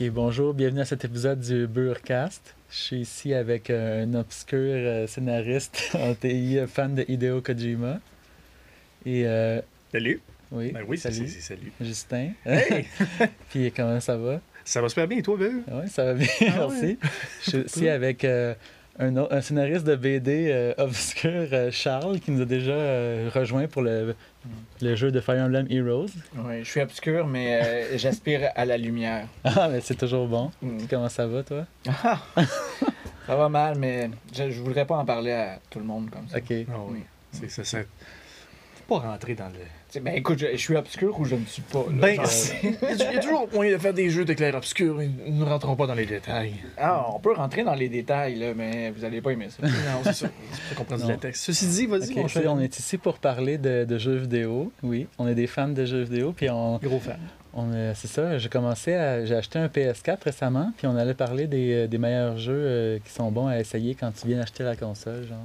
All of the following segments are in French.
Ok, bonjour, bienvenue à cet épisode du Burcast. Je suis ici avec un obscur euh, scénariste en TI, euh, fan de Hideo Kojima. Et euh, Salut. oui, Ben oui, salut, c'est- salut. Justin. Hey! Puis comment ça va? ça va super bien, et toi, Bill? Oui, ça va bien, Ah merci. Je suis ici avec euh, un, scénariste de BD euh, obscur, euh, Charles, qui nous a déjà euh, rejoint pour le, le jeu de Fire Emblem Heroes. Oui, je suis obscur, mais euh, j'aspire à la lumière. Ah, mais c'est toujours bon. Mm. Comment ça va, toi? Ah! ça va mal, mais je, je voudrais pas en parler à tout le monde comme ça. Ok. Ah oui. C'est ça. ça... Faut pas rentrer dans le. T'sais, Ben écoute, je, je suis obscur ou je ne suis pas. là, Ben, genre. il y a toujours moyen de faire des jeux d'éclair obscur. Nous ne rentrons pas dans les détails. Ah, on peut rentrer dans les détails, là, mais vous allez pas aimer ça. Non, c'est ça. Comprendre la texte. Ceci dit, vas-y, cher. on est ici pour parler de, de jeux vidéo. Oui, on est des fans de jeux vidéo. Puis on, Gros fan. on est- c'est ça, j'ai commencé à. J'ai acheté un PS4 récemment. Puis on allait parler des, euh, des meilleurs jeux euh, qui sont bons à essayer quand tu viens d'acheter la console. Genre.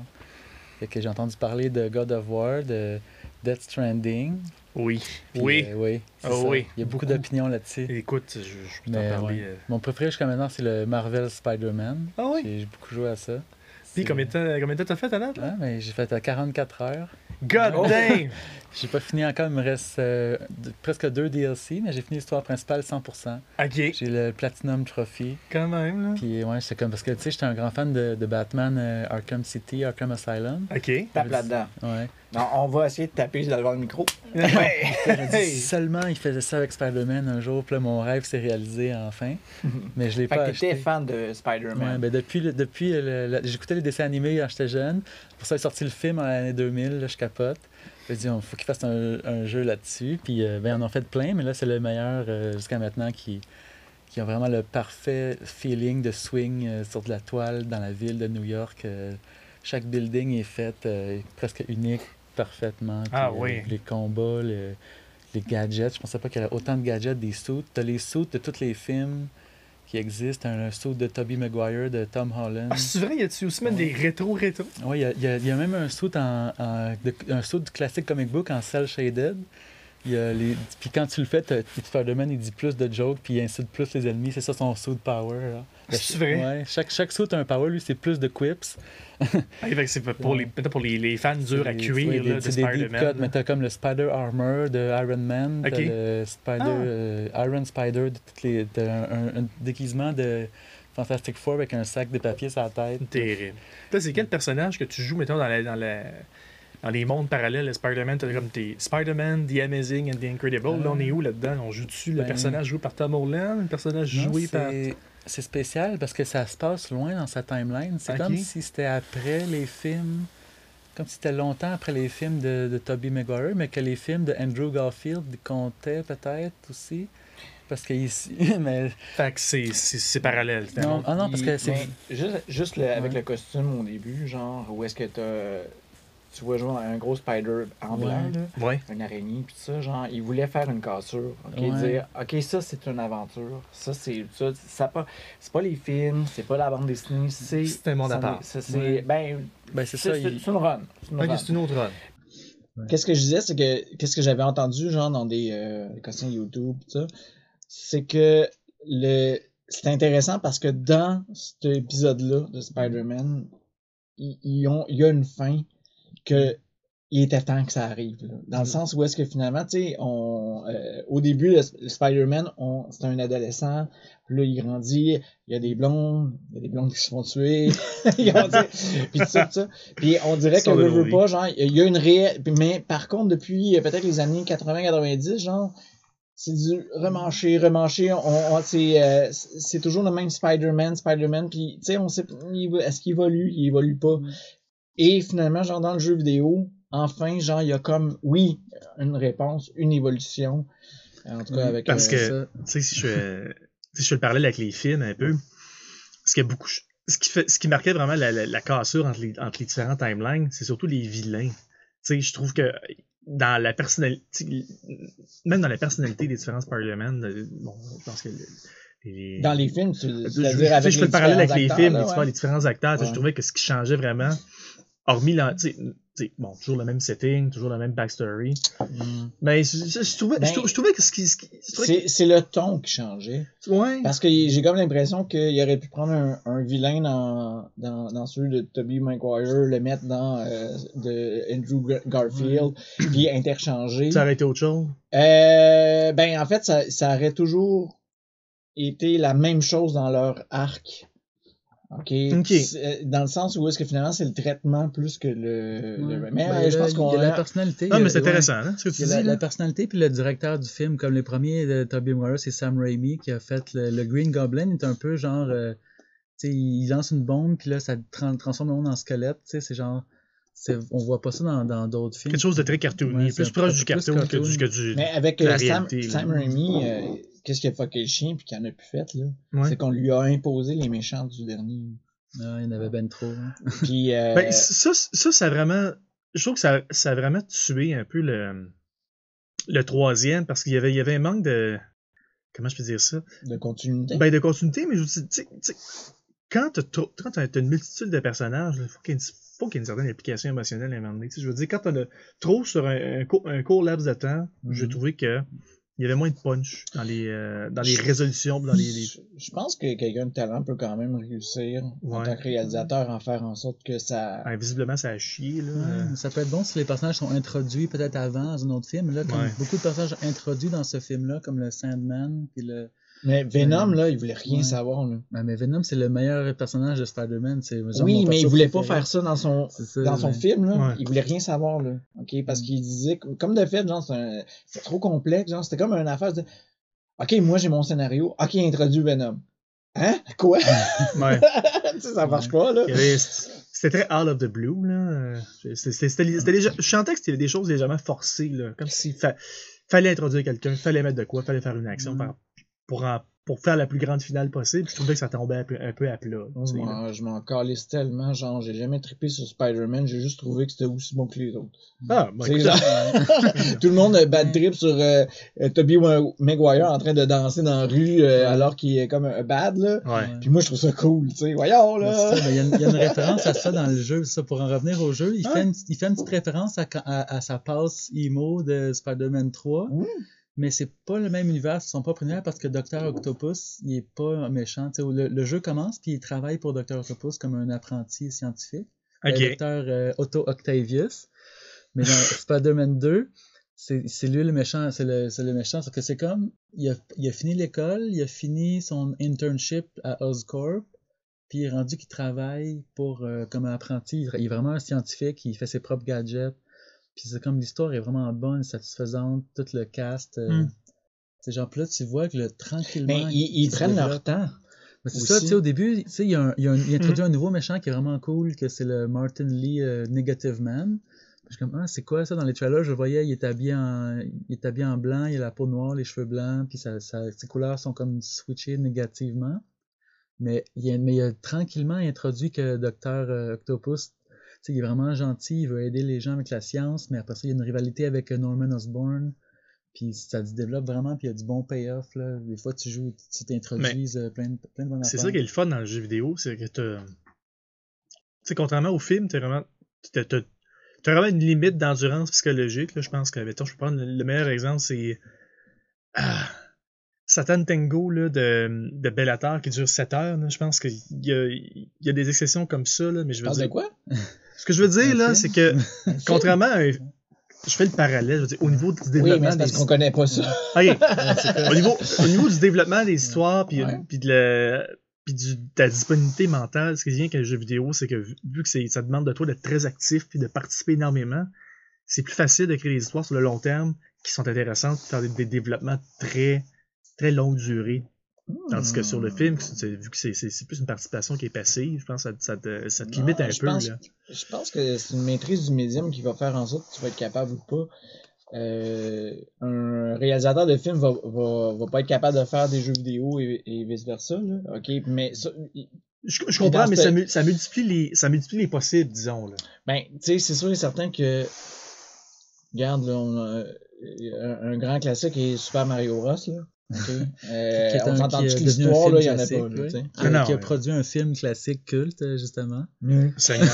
Fait que j'ai entendu parler de God of War, de Death Stranding. Oui. Puis, oui. euh, oui. ça. oui, Il y a beaucoup, beaucoup. d'opinions là-dessus. Écoute, je, je peux Mais, t'en parler. ouais. euh. Mon préféré jusqu'à maintenant, c'est le Marvel Spider-Man. Ah oui? J'ai beaucoup joué à ça. Puis combien de temps combien de temps t'as fait, Anna? Ah, mais j'ai fait à 44 heures. God Oh. damn! J'ai pas fini encore, il me reste euh, de- presque deux DLC, mais j'ai fini l'histoire principale 100%. Ok. J'ai le Platinum Trophy. Quand même, là. Puis ouais, c'est comme parce que tu sais, j'étais un grand fan de, de Batman euh, Arkham City, Arkham Asylum. Ok. Tape là-dedans. Ouais. Non, on va essayer de taper devant le micro. Je me dis! Seulement il faisait ça avec Spider-Man un jour, puis là, mon rêve s'est réalisé enfin. Mais je l'ai pas que acheté. fan de Ouais, Spider-Man. ben depuis, le- depuis le- le- j'écoutais les dessins animés quand j'étais jeune. Pour ça, il est sorti le film en l'année 2000, là, je capote. J'ai dit, il faut qu'il fasse un, un jeu là-dessus. Puis, euh, ben, on en fait plein, mais là, c'est le meilleur euh, jusqu'à maintenant qui, qui a vraiment le parfait feeling de swing euh, sur de la toile dans la ville de New York. Chaque building est fait presque unique, parfaitement. Ah euh, oui. les combats, le- les gadgets. Je pensais pas qu'il y avait autant de gadgets des suits. Tu as les suits de tous les films qui existent. Un, suit de Tobey Maguire, de Tom Holland. Ah, c'est vrai, y a-tu aussi même des rétro-rétro? Oui, il y a, il y a- il y a même un suit, en, en- de- un suit du classique comic book en cel shaded. Il y a les, puis quand tu le fais, Spider-Man il dit plus de jokes puis il incite plus les ennemis. C'est ça son suit power. là. C'est vrai? Ouais, chaque, chaque suit a un power, lui, c'est plus de quips. Ah, c'est pour, les, peut-être pour les, les fans durs à cuire là, de c'est des deep Spider-Man. cuts, mais t'as comme le Spider Armor de Iron Man, t'as Ok. le Spider, Ah. euh, Iron Spider, de toutes les, t'as un, un- un déguisement de Fantastic Four avec un sac de papier sur la tête. Terrible. C'est quel personnage que tu joues, mettons, dans, la, dans, la, dans les mondes parallèles de Spider-Man? T'as comme tes Spider-Man, The Amazing and The Incredible. Là, on est où là-dedans? On joue dessus le Ben- personnage joué par Tom Holland, le personnage Non, joué par. c'est- spécial parce que ça se passe loin dans sa timeline. C'est comme si c'était après les films, comme si c'était longtemps après les films de, de Tobey Maguire, mais que les films de Andrew Garfield comptaient peut-être aussi. Parce que ici, mais Fait que c'est, c'est, c'est parallèle. non, ah non, parce que c'est juste, juste le- avec Ouais. le costume au début, genre, où est-ce que t'as. Tu vois jouer un gros spider en blanc, Ouais. là, Ouais. une araignée, puis ça, genre, il voulait faire une cassure. ok, Ouais. Dire, ok, ça c'est une aventure. Ça c'est. Ça, ça pas, c'est pas les films, c'est pas la bande dessinée, c'est. C'est un monde à part. c'est. Ouais. Ben, ben, c'est c'est ça. c'est- il- c'est une run. C'est une c'est une autre run. Qu'est-ce que je disais, c'est que qu'est-ce que j'avais entendu genre dans des euh, questions YouTube pis ça, c'est que le c'est intéressant parce que dans cet épisode-là de Spider-Man, ils, ils ont il y a une fin que il était temps que ça arrive là. dans le sens où est-ce que finalement tu sais on euh, au début le, le Spider-Man c'est un adolescent puis là il grandit il y a des blondes il y a des blondes qui se font tuer puis tout ça. Puis on dirait que veut, veut pas, genre, il y a une réelle. Mais par contre, depuis euh, peut-être les années 80-90, genre, c'est du remancher, remancher. On, on- c'est, euh, c'est toujours le même Spider-Man, Spider-Man. Puis, tu sais, on sait est-ce qu'il évolue, il évolue pas. Et finalement, genre, dans le jeu vidéo, enfin, genre, il y a comme, oui, une réponse, une évolution. En tout cas, avec. Parce euh, que, tu sais, si je fais, si je le parallèle avec les films un peu, ce qui, a beaucoup, ce qui, fait, ce qui marquait vraiment la, la, la cassure entre les, entre les différents timelines, c'est surtout les vilains. Tu sais, je trouve que dans la personnalité, même dans la personnalité des différents Spider-Man, euh, bon, je pense que les, Dans les films, tu, je, sais, avec je fais le parallèle avec les films, là, différents- les différents acteurs. Ouais. Je trouvais que ce qui changeait vraiment, hormis la, tu sais, tu sais, bon, toujours le même setting, toujours la même backstory. Mm. Mais je, trouvais, Ben, je, trou- je trouvais que ce qui, C'est le ton qui changeait. ouais. Parce que j'ai comme l'impression qu'il aurait pu prendre un, un vilain dans, dans, dans celui de Tobey Maguire, le mettre dans euh, de Andrew Gar- Garfield, puis interchanger. Ça aurait été autre chose? Euh, ben, en fait, ça, ça aurait toujours été la même chose dans leur arc. OK. C'est- Dans le sens où est-ce que finalement c'est le traitement plus que le. le- Ouais. Mais Ben, euh, je pense qu'on Il y a la personnalité. Ah, y mais a- c'est ouais. intéressant, hein, ce que tu Il y a dis. la, là. la personnalité puis le directeur du film, comme les premiers de Tobey Maguire, c'est Sam Raimi qui a fait le, le Green Goblin. Il est un peu genre, euh, tu sais, il lance une bombe puis là ça tran- transforme le monde en squelette. Tu sais, c'est genre, on voit pas ça dans dans d'autres films. Quelque chose de très cartoony, Ouais, c'est plus proche du plus cartoon que du, que du. Mais avec la euh, Sam, Raimi, euh, qu'est-ce qu'il a fucké le chien puis qu'il en a plus fait, là? Ouais. C'est qu'on lui a imposé les méchants du dernier. Ah, il y en avait ben trop. hein. Puis, euh, Ben, ça, ça, ça a vraiment. Je trouve que ça, ça a vraiment tué un peu le, le troisième parce qu'il y avait, il y avait un manque de. Comment je peux dire ça? de continuité. Ben, de continuité, mais je vous dis, tu tu quand t'as trop- quand t'as t'as une multitude de personnages, il faut qu'il y ait une, faut qu'il y ait une certaine implication émotionnelle à un moment donné. Tu sais, je veux dire, quand t'en as trop sur un, un, court, un court laps de temps, j'ai Mhm. trouvé que il y avait moins de punch dans les, euh, dans les résolutions, dans les. les- Je, je pense que quelqu'un de talent peut quand même réussir en Ouais. tant que réalisateur en faire en sorte que ça. Ah, visiblement, ça a chié, là. Ouais, ça peut être bon si les personnages sont introduits peut-être avant dans un autre film. Là, comme Ouais. beaucoup de personnages introduits dans ce film-là, comme le Sandman puis le. Mais Venom, là, il voulait rien Ouais. savoir. Là. Ouais, mais Venom, c'est le meilleur personnage de Spider-Man. Oui, mais il voulait pas faire ça dans son ça, dans son film. Là. Ouais. Il voulait rien savoir. Là. Ok, parce qu'il disait que- comme de fait, genre, c'est trop complexe. Genre, c'était comme une affaire de. Ok, moi j'ai mon scénario. Ok, introduit Venom. Hein? Quoi? ouais. tu sais, ça marche pas, là. C'était très out of the blue, là. Euh, C'était, je sentais que c'était des choses légèrement forcées, là. Comme s'il fa- fallait introduire quelqu'un, fallait mettre de quoi, fallait faire une action Mm. par- pour, en- pour faire la plus grande finale possible. Je trouvais que ça tombait un peu, un peu à plat. Moi, Je m'en- je m'en calisse tellement, genre, j'ai jamais trippé sur Spider-Man, j'ai juste trouvé que c'était aussi bon que les autres. Ah, sais, écoute, genre, tout le monde a bad trip sur euh, euh, Tobey Wa- Maguire en train de danser dans la rue euh, alors qu'il est comme un bad, là. ouais. Puis moi, je trouve ça cool, tu sais. Voyons, là! Il y, a une- il y a une référence à ça dans le jeu. Ça, pour en revenir au jeu, il, Ah. fait, une, il fait une petite référence à, à, à sa passe emo de Spider-Man 3. Oui. Mais c'est pas le même univers, c'est son propre univers parce que Dr. Octopus, il est pas méchant. Le, le jeu commence puis il travaille pour Dr. Octopus comme un apprenti scientifique. Ok. Le Dr. euh, Otto Octavius. Mais dans Spider-Man 2, c'est lui le méchant, c'est le, le méchant. Parce que c'est comme, il a, il a fini l'école, il a fini son internship à Oscorp, puis il est rendu qu'il travaille pour, euh, comme un apprenti. Il est vraiment un scientifique, il fait ses propres gadgets. Puis c'est comme l'histoire est vraiment bonne, satisfaisante, tout le cast. euh, Hmm. C'est genre, là, tu vois que le, tranquillement. Mais ils, ils il se prennent leur temps. Mais c'est ça, tu sais, au début, tu sais, il, y a un- il, y a un- il introduit un nouveau méchant qui est vraiment cool, que c'est le Martin Lee euh, Negative Man. Puis Je suis comme, ah, c'est quoi ça? Dans les trailers? Je voyais, il est habillé en, il est habillé en blanc, il a la peau noire, les cheveux blancs, puis ça, ça- ses couleurs sont comme switchées négativement. Mais il, a, mais il a tranquillement introduit que Dr. Octopus, tu sais, il est vraiment gentil, il veut aider les gens avec la science, mais après ça, il y a une rivalité avec euh, Norman Osborn. Puis ça se développe vraiment, puis il y a du bon payoff. Là. Des fois, tu joues, tu t'introduises euh, plein, de, plein de bonnes C'est ça qui est le fun dans le jeu vidéo, c'est que. Tu sais, contrairement au film, t'as vraiment. T'as, t'as- t'as vraiment une limite d'endurance psychologique. Là, je pense que, mettons, je peux prendre le, le meilleur exemple, c'est. Ah, Satan Tango là, de, de Bellator qui dure 7 heures. là. Je pense qu'il y a, il y a des exceptions comme ça, là, mais je veux Parle de dire. quoi? Ce que je veux dire, là, c'est que, contrairement à un- Je fais le parallèle, je veux dire, au niveau du Oui, développement mais c'est parce des qu'on connaît pas ça. Au, niveau, au niveau du développement des histoires, puis, Ouais. puis de, la, puis du- de la disponibilité mentale, ce qui vient avec le jeu vidéo, c'est que vu que ça demande de toi d'être très actif puis de participer énormément, c'est plus facile de créer des histoires sur le long terme qui sont intéressantes, faire des, des développements très très longue durée. Tandis que sur le Hmm. film, vu que c'est- plus une participation qui est passive, je pense que ça, ça te, ça te limite Non, un je peu. pense- Là. Je pense que c'est une maîtrise du médium qui va faire en sorte que tu vas être capable ou pas. Euh, un réalisateur de film va, va, va pas être capable de faire des jeux vidéo et, et vice-versa. OK, mais ça, Je, je comprends, mais ce- ça, mu- ça, multiplie les, ça multiplie les possibles, disons. Là. ben, tu sais, c'est sûr et certain que. Regarde, là, on a, un, un grand classique est Super Mario Bros. Là. Ok? Qui Euh, est on s'entend que l'histoire, il y en a pas, là, oui. Ah non, qui a ouais. produit un film classique culte, euh, justement? Seigneur,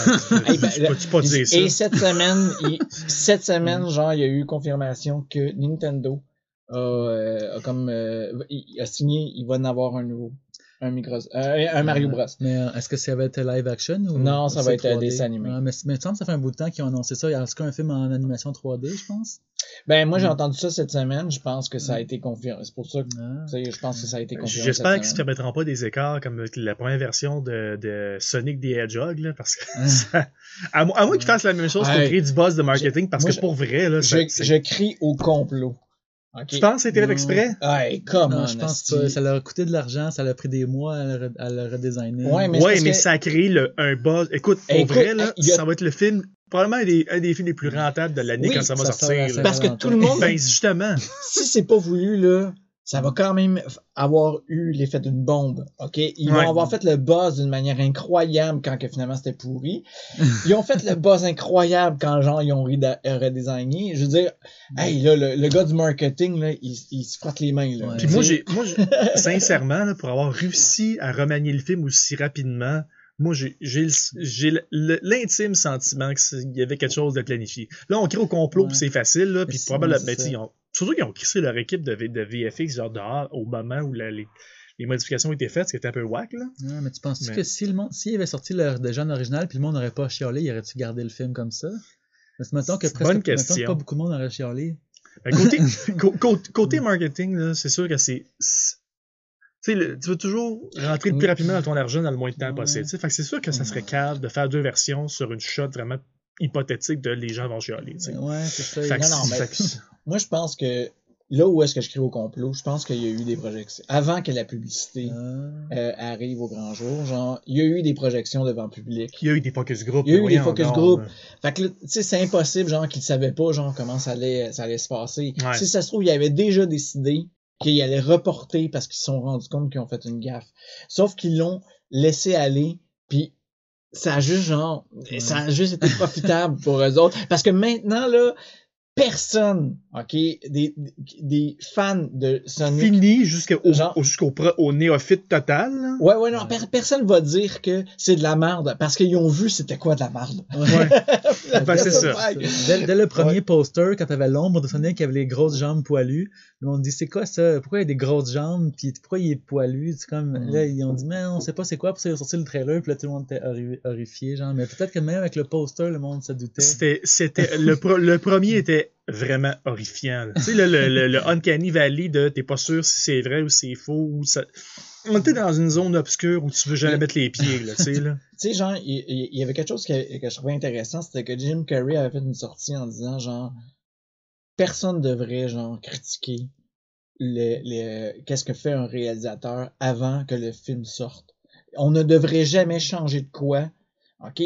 Hey, ben, tu peux tu peux dire ça. Et cette semaine, il- cette semaine, genre, il y a eu confirmation que Nintendo a, euh, a comme euh, il a signé, il va en avoir un nouveau, un euh, un Mario Bros. Mais euh, est-ce que ça va être live action ou Non, ça va être, euh, 3D? dessin animé. Mais, me que ça fait un bout de temps qu'ils ont annoncé ça. Il y a un film en animation 3D, je pense? Ben moi j'ai Mm. entendu ça cette semaine, je pense que ça a été confirmé. C'est pour ça que Ah. je pense que ça a été confirmé. J'espère qu'ils ne se permettront pas des écarts comme la première version de, de Sonic the Hedgehog, là, parce que Ah. ça- à, mo- à moins qu'ils fassent la même chose pour créer du buzz de marketing, parce moi, que pour vrai, là, ça- je crie au complot. Tu penses que c'était fait exprès? Hey, come Non, on, je pense pas. Ça leur a coûté de l'argent, ça leur a pris des mois à le, re- à le redesigner. Ouais, mais c'est Ouais, mais que- ça a créé le, un buzz. Écoute, Écoute, vrai, là, a- ça va être le film, probablement un des, un des films les plus rentables de l'année Oui, quand ça va ça sortir. là. Parce que tout le monde, Ben, justement. si c'est pas voulu, là, ça va quand même avoir eu l'effet d'une bombe. OK? Ils Ouais. vont avoir fait le buzz d'une manière incroyable quand que finalement c'était pourri. Ils ont fait le buzz incroyable quand genre ils ont redesigné. Je veux dire, hey, là, le, le gars du marketing, là, il, il se frotte les mains, là. Ouais. Puis moi, j'ai, moi, j'ai- sincèrement, là, pour avoir réussi à remanier le film aussi rapidement, moi, j'ai, l'intime sentiment qu'il y avait quelque chose de planifié. Là, on crée au complot, Ouais. puis c'est facile, là, puis probablement, ben, surtout qu'ils ont crissé leur équipe de, V- de VFX, genre dehors, au moment où la- les, les modifications étaient faites, ce qui était un peu whack, là. Ouais, mais tu penses Mais- que si le monde, s'il avait sorti leur déjà original, puis le monde n'aurait pas chialé, il aurait-tu gardé le film comme ça? Parce que mettons que presque bonne mettons que question. pas beaucoup de monde aurait chialé. Ben, côté, côté marketing, c'est sûr que c'est. Tu sais, le- tu veux toujours rentrer le plus rapidement dans ton argent dans le moins de temps Ouais. possible. Fait que c'est sûr que ça serait cave de faire deux versions sur une shot vraiment hypothétique de les gens vont chialer. Ouais, c'est ça. Non, non, c'est- mais- fait que- Moi, je pense que là où est-ce que je crie au complot, je pense qu'il y a eu des projections. Avant que la publicité Ah. euh, arrive au grand jour, genre, il y a eu des projections devant le public. Il y a eu des focus group. Il y a eu des focus donc, group. là. Fait que tu sais, c'est impossible, genre, qu'ils savaient pas, genre, comment ça allait, ça allait se passer. Ouais. Si ça se trouve, ils avaient déjà décidé qu'ils allaient reporter parce qu'ils se sont rendus compte qu'ils ont fait une gaffe. Sauf qu'ils l'ont laissé aller, puis ça a juste, genre, ça a juste été profitable pour eux autres. Parce que maintenant, là, personne, OK, des, des fans de Sonic Fini jusqu'au Genre- jusqu'au au néophyte total. là? Ouais, ouais, non, per- personne va dire que c'est de la merde parce qu'ils ont vu c'était quoi de la merde. Ouais. Ben, c'est ça. Dès, dès le premier poster, quand t'avais l'ombre de Sonic qui avait les grosses jambes poilues, le monde dit c'est quoi ça? Pourquoi il a des grosses jambes? Puis pourquoi il est poilu? C'est comme Mm. là ils ont dit mais on sait pas c'est quoi, puis ça ils ont sorti le trailer, puis là tout le monde était horri- horrifié, genre. Mais peut-être que même avec le poster, le monde se doutait. C'était, c'était, le, pro- le premier était vraiment horrifiant. Tu sais, le, le, le, le Uncanny Valley de t'es pas sûr si c'est vrai ou c'est faux. Ou ça... On était dans une zone obscure où tu veux jamais mettre les pieds, là, tu sais, là. Tu sais, genre, il, y avait quelque chose que, que je trouvais intéressant, c'était que Jim Carrey avait fait une sortie en disant, genre, personne devrait, genre, critiquer qu'est-ce que fait un réalisateur avant que le film sorte. On ne devrait jamais changer de quoi, ok,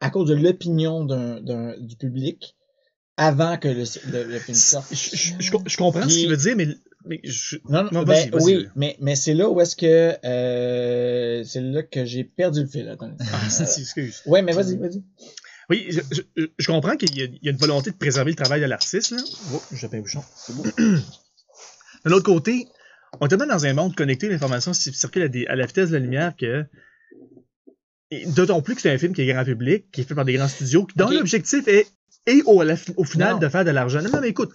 à cause de l'opinion d'un, d'un, du public avant que le, le, le film sorte. Je, je- je- je comprends ce qu'il veut dire, mais, mais je- Non, non, Non, ben, oui, mais, mais c'est là où est-ce que, euh, c'est là que j'ai perdu le fil, attends. Ah, c'est- excuse. Ouais, mais vas-y, vas-y. Oui, je, comprends qu'il y, a, il y a une volonté de préserver le travail de l'artiste, là. Oh, un bouchon. C'est beau. de l'autre côté, on est tellement dans un monde connecté, l'information circule à, des- à la vitesse de la lumière que. D'autant plus que c'est un film qui est grand public, qui est fait par des grands studios, dont l'objectif est, est au, la final Non. de faire de l'argent. Non, mais écoute,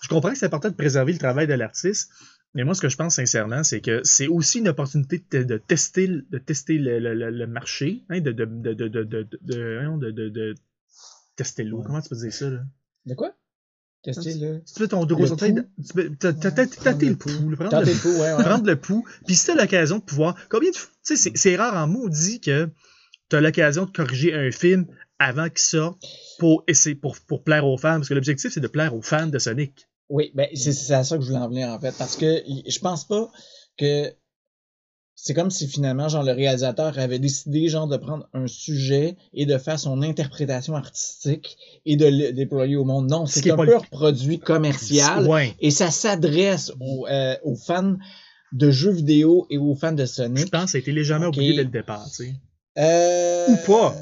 je comprends que c'est important de préserver le travail de l'artiste, mais moi, ce que je pense sincèrement, c'est que c'est aussi une opportunité de, de tester, le- de tester le, le- le- le marché, hein, de, de, de, tester l'eau. Comment tu peux dire ça, là? De quoi? Tester le. Si tu fais ton Le pouls? tâter le le pouls. pouls, prendre le le coup, ouais, prendre le pouls. Puis si t'as l'occasion de pouvoir. Combien de. Tu sais, c'est rare en maudit que t'as l'occasion de corriger un film avant qu'il sorte pour, essayer, pour, pour plaire aux fans. Parce que l'objectif, c'est de plaire aux fans de Sonic. Oui, ben, c'est à ça que je voulais en venir, en fait. Parce que je pense pas que c'est comme si finalement, genre, le réalisateur avait décidé, genre, de prendre un sujet et de faire son interprétation artistique et de le déployer au monde. Non, Ce c'est un pas pur le- produit commercial Ouais. et ça s'adresse aux, euh, aux fans de jeux vidéo et aux fans de Je Sonic. pense que ça a été légèrement oublié dès le départ, tu sais. Euh, Ou pas.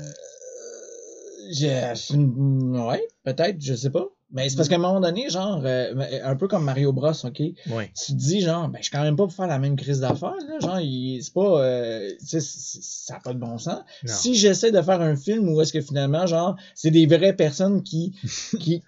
C'est une- Ouais, peut-être, je sais pas. Mais c'est parce qu'à un moment donné, genre, euh, un peu comme Mario Bros, ok? Ouais. Tu te dis, genre, ben, je suis quand même pas pour faire la même crise d'affaires, là. Genre, il- c'est pas, euh, tu sais, c'est- ça n'a pas de bon sens. Non. Si j'essaie de faire un film où est-ce que finalement, genre, c'est des vraies personnes qui, qui,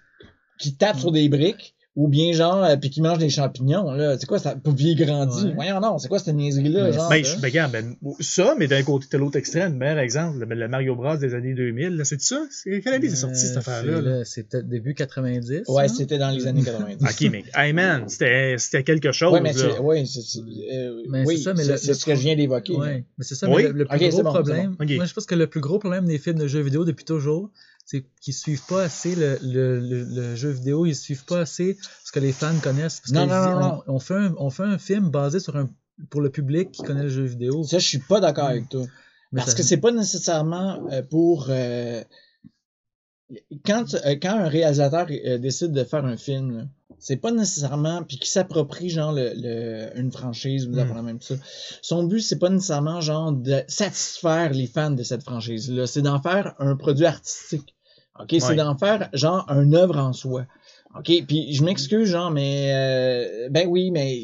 qui tapent sur des briques, ou bien genre, euh, puis qui mangent des champignons, là. C'est quoi ça? Ils grandissent. Ouais. Voyons, non, c'est quoi cette niaiserie-là, Mais genre? Ben, je, ben, regarde, ben, ça, mais d'un côté, t'as l'autre extrême. Le meilleur exemple, le, le Mario Bros des années 2000, là, c'est ça? C'est quelle année c'est sorti, cette Euh, affaire-là? c'est là? là, peut-être début 90. Ouais, hein? c'était dans les années 90. Ok, mais, hey man, c'était c'était quelque chose, Ouais, mais là. c'est, ouais, c'est, c'est- euh, Mais oui, c'est ça, mais c'est, le- ce que je viens d'évoquer. là. Ouais, mais c'est ça, Oui? mais le, le plus gros bon, problème, bon. Moi je pense que le plus gros problème des films de jeux vidéo depuis toujours, c'est qu'ils suivent pas assez le, le, le, le jeu vidéo, ils suivent pas assez ce que les fans connaissent. Parce Non, non, non. On, on fait un, on fait un film basé sur un pour le public qui connaît le jeu vidéo. Ça, je suis pas d'accord avec toi. Mais Parce ça- que c'est pas nécessairement euh, pour. euh, quand, euh, quand un réalisateur décide de faire un film, c'est pas nécessairement. Puis qui s'approprie, genre, le, le- une franchise ou Mm. la même ça. Son but, c'est pas nécessairement, genre, de satisfaire les fans de cette franchise-là. C'est d'en faire un produit artistique. OK? Ouais. C'est d'en faire, genre, une œuvre en soi. OK, puis je m'excuse, genre, mais euh, ben oui, mais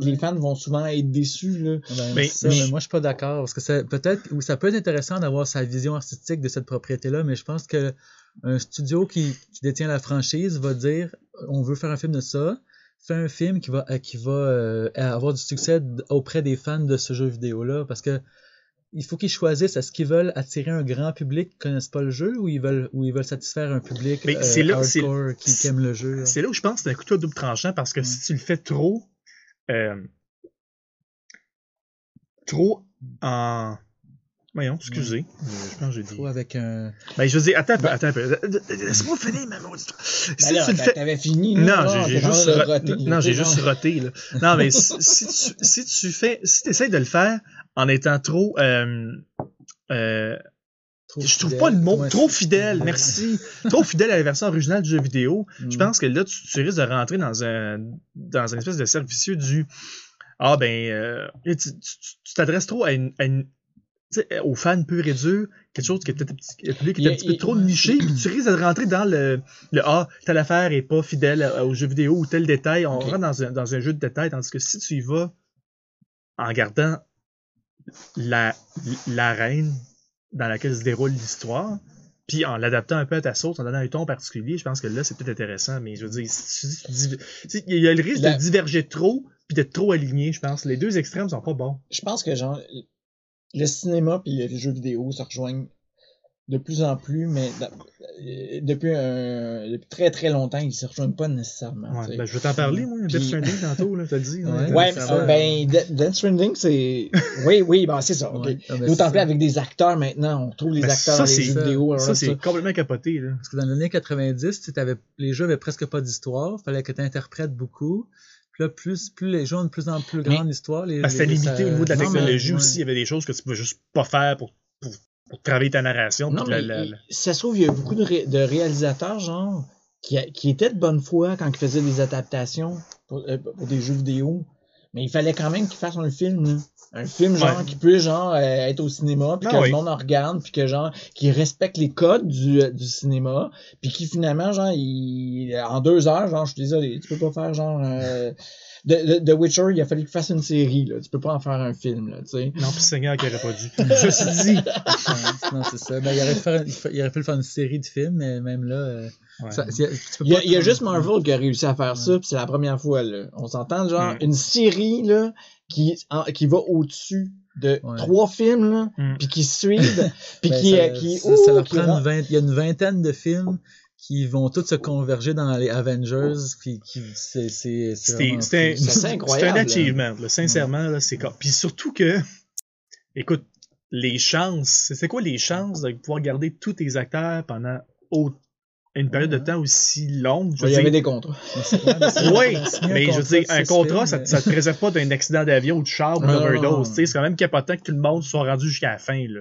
les fans vont souvent être déçus, là. Ben, Mais- c'est ça, mais- mais moi je suis pas d'accord parce que ça peut-être ou ça peut être intéressant d'avoir sa vision artistique de cette propriété là mais je pense que un studio qui, qui détient la franchise va dire on veut faire un film de ça fais un film qui va euh, qui va euh, avoir du succès auprès des fans de ce jeu vidéo là parce que il faut qu'ils choisissent est-ce qu'ils veulent attirer un grand public qui connaissent pas le jeu ou ils veulent ou ils veulent satisfaire un public Mais euh, là- hardcore qui, qui aime le jeu. C'est là où je pense que c'est un couteau double tranchant parce que si tu le fais trop, euh, trop en. Voyons, excusez. Je pense que j'ai dit. Trop avec un Ben, je veux dire, attends peu, attends un peu. Laisse-moi finir, ma maudite. Si Ben tu le fais. t'avais fini, là, Non, j'ai- juste, train de ro- roter, là, non, tu j'ai juste roté, là. Non, mais si, si tu, si tu fais, si essaies de le faire en étant trop, euh, euh, trop je trouve fidèle. pas le mot, Ouais, trop fidèle, merci, trop fidèle à la version originale du jeu vidéo. Je Mm. pense que là, tu, tu risques de rentrer dans un, dans une espèce de cercle vicieux du, ah ben, euh, tu tu- tu- tu t'adresses trop à une, à une- tu sais, aux fans purs et durs, quelque chose qui est peut-être un public est un petit peu trop niché, puis tu risques de rentrer dans le, le ah, telle affaire est pas fidèle à- au jeu vidéo ou tel détail. On rentre dans un, dans un jeu de détail, tandis que si tu y vas en gardant la, la reine dans laquelle se déroule l'histoire, puis en l'adaptant un peu à ta sauce, en donnant un ton particulier, je pense que là, c'est peut-être intéressant, mais je veux dire, il y a le risque La- de diverger trop, puis d'être trop aligné, je pense. Les deux extrêmes sont pas bons. Je pense que genre le cinéma puis les jeux vidéo se rejoignent de plus en plus, mais euh, depuis, un, depuis très très longtemps, ils se rejoignent pas nécessairement. Ouais, ben, je vais t'en parler, moi, Death Puis- Stranding tantôt, là, t'as dit. Ouais, ouais, ça mais, va. euh, ben, De- Death Stranding, c'est. Oui, oui, ben, c'est ça. Ouais. Ah, ben, D'autant plus ça. avec des acteurs maintenant, on trouve les Ben, acteurs ça, dans les jeux ça. vidéo. alors Ça, c'est ça. complètement capoté, là. Parce que dans les années 90, tu sais, t'avais- les jeux avaient presque pas d'histoire, fallait que tu interprètes beaucoup. Là, plus, plus les jeux ont de plus en plus grande histoire. Les, Parce que c'était les- limité ça- au niveau de la non, mais- technologie ouais. aussi. Il y avait des choses que tu pouvais juste pas faire pour, pour, pour travailler ta narration. Non, puis la- mais la- il- la- ça se trouve, il y a beaucoup de, ré- de réalisateurs, genre, qui, qui étaient de bonne foi quand ils faisaient des adaptations pour, euh, pour des jeux vidéo. Mais il fallait quand même qu'ils fassent un film, là. Un film, genre, Ouais. qui peut, genre, euh, être au cinéma, puis Ah que oui. le monde en regarde, puis que, genre, qui respecte les codes du, euh, du cinéma, puis qui, finalement, genre, il, en deux heures, genre, je suis désolé, tu peux pas faire, genre, euh, de, de, de Witcher, il a fallu qu'il fasse une série, là. Tu peux pas en faire un film, là, tu sais. Non, puis Seigneur qui aurait pas dû. Je me suis dit. Non, c'est ça. Ben, il, aurait pu faire, il aurait faire une série de films, mais même là. euh, Ouais. ça- c'est- tu peux Il y a, pas- il y a juste Marvel qui a réussi à faire ça, puis c'est la première fois, là. On s'entend, genre, Mm. une série, là, qui, en- qui va au-dessus de Ouais. trois films, là, Mm. puis qui suivent, puis Ben, qui, ça, qui, ça, ça ouh, leur qui prend rend- une vingt- Il y a une vingtaine de films qui vont tous se converger dans les Avengers. Qui, qui, c'est, c'est, c'est. Ça, c'est incroyable, un achievement, là, sincèrement. Là, c'est. Puis surtout que, écoute, les chances, c'est quoi les chances de pouvoir garder tous tes acteurs pendant au- une période de Ouais. temps aussi longue? Je Il y avait des contrats. Oui, mais je veux dire, un contrat, ça, ça te préserve pas d'un accident d'avion ou de char ou d'overdose. tu sais, C'est quand même capotant que tout le monde soit rendu jusqu'à la fin. Là.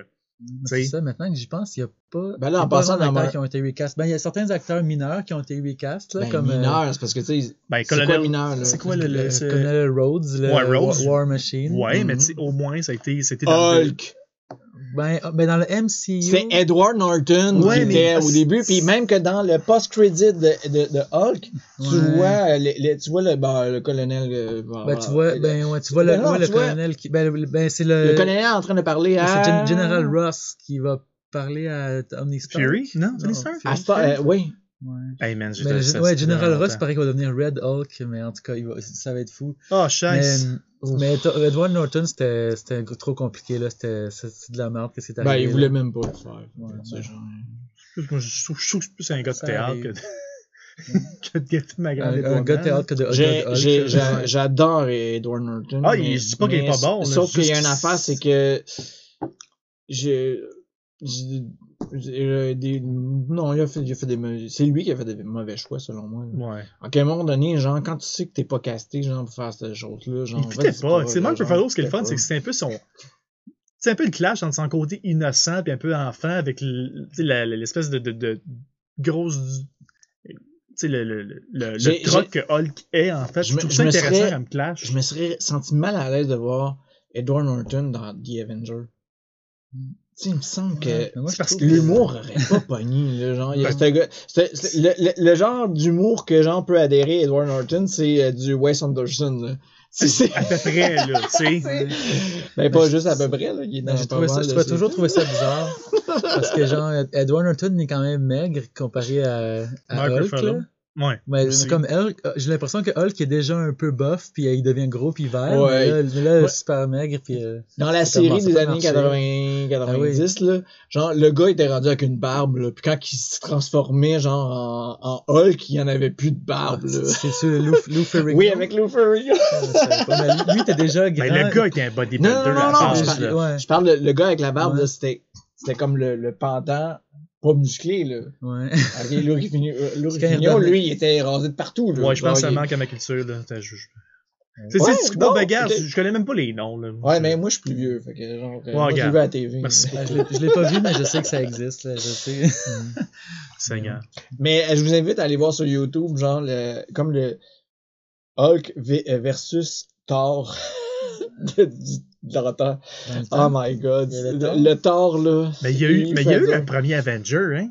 C'est ça, maintenant que j'y pense, il n'y a pas. Ben là, en pas passant d'acteurs ma- qui ont été recast. Ben, il y a certains acteurs mineurs qui ont été recast, là, Ben, comme. euh, mineur, c'est parce que, tu sais, Ben, c'est quoi mineur, là? c'est quoi le- le- le- Colonel Rhodes, le Ouais, Rhodes. War, Machine. Ouais, mais Mhm. tu sais, au moins, ça a été. C'était dans le- Hulk! Ben, ah, ben dans le MCU. C'est Edward Norton Ouais, qui était au début, puis même que dans le post-credit de, de, de Hulk, tu Ouais. vois euh, les, les- tu vois le, ben, le colonel. euh, Ben, voilà. tu vois, le, ben, ouais, tu vois le, Ben non, ouais, le tu vois- colonel qui. Ben, le- ben c'est le. le colonel est en train de parler à. C'est Gen- General Ross qui va parler à Tony Stark. Fury? Non, Stark? À Star- euh, oui. Ouais. Hey man, j'ai Ben, ça- le- ouais, General Ross, paraît qu'il va devenir Red Hulk, mais en tout cas, il va- ça va être fou. Oh, Mais, scheiße. mais to- Edward Norton, c'était c'était trop compliqué, là. C'était de la merde que c'est Ben, arrivé. il voulait là. même pas le faire. Ouais, ouais. genre, Moi, je trouve, je trouve que c'est plus un gars de théâtre que de, que de gâter ma grande Un, un gars de théâtre que de. J'adore Edward Norton. Ah, mais- il- je dis pas qu'il est mais pas bon, là, Sauf qu'il y a une affaire, c'est que. J'ai. Euh, des- Non, il a fait, il a fait des C'est lui qui a fait des mauvais choix, selon moi. là. Ouais. À quel moment donné, genre, quand tu sais que t'es pas casté, genre, pour faire cette chose-là, genre. Il fitait pas. C'est Mark Ruffalo, ce qui est le fun, c'est que c'est un peu son. C'est un peu le clash entre son côté innocent puis un peu enfant avec l'espèce de, de, de grosse. Tu sais, le, le, le, le troc que Hulk est, en fait. Je trouve ça intéressant serais- comme clash. Je me serais senti mal à l'aise de voir Edward Norton dans The Avenger. Tu sais, il me semble que. Ouais, mais moi, je parce trouve que L'humour aurait pas pogné, là, genre, il y a Ben- le, le- le genre d'humour que genre peut adhérer Edward Norton, c'est euh, du Wes Anderson, là. C'est, c'est- À peu près, là, tu sais. ben, pas juste à peu près, là, il est dans Ben, ça, je trouvais toujours trouvé ça bizarre. parce que, genre, Edward Norton est quand même maigre comparé à, à Mark Hulk. Ruffalo. là. Ouais. Mais aussi. comme Hulk, euh, j'ai l'impression que Hulk est déjà un peu buff, puis euh, il devient gros, puis vert. Ouais. Mais là, mais là, Ouais. super maigre, puis. euh, Dans la série des années marcher. 80, 90, là, genre, le gars était rendu avec une barbe, là, puis quand il se transformait, genre, en, en Hulk, il y en avait plus de barbe, là. C'est sur Lou, Lou Ferrigno. Oui, avec Lou Ferrigno. Mais lui, t'es déjà grand. Ben, le gars était un bodybuilder Non, non, non, à non, base, je parle- là. Ouais, Je parle de le gars avec la barbe, Ouais. là, c'était, c'était comme le, le pendant, pas musclé, là. ouais. Ok, Lou Ferrigno, euh, lui, il était rasé de partout, là. Ouais, je pense que ça manque à ma culture, là. T'as- je- C'est Ouais, c'est de bagarre, je connais même pas les noms, là. Ouais, mais moi, je suis plus vieux, fait que, genre, euh, Ouais, moi, je l'ai regarde. vu à la TV. Merci. Je l'ai- je l'ai pas vu, mais je sais que ça existe. Là, je sais. Seigneur. Mais euh, je vous invite à aller voir sur YouTube, genre, le, comme le Hulk v- versus Thor de, du- dans le temps. Dans le Oh my god. Le, Thor? le Thor, là. Mais il y a eu, mais il y a eu premier Avenger, hein?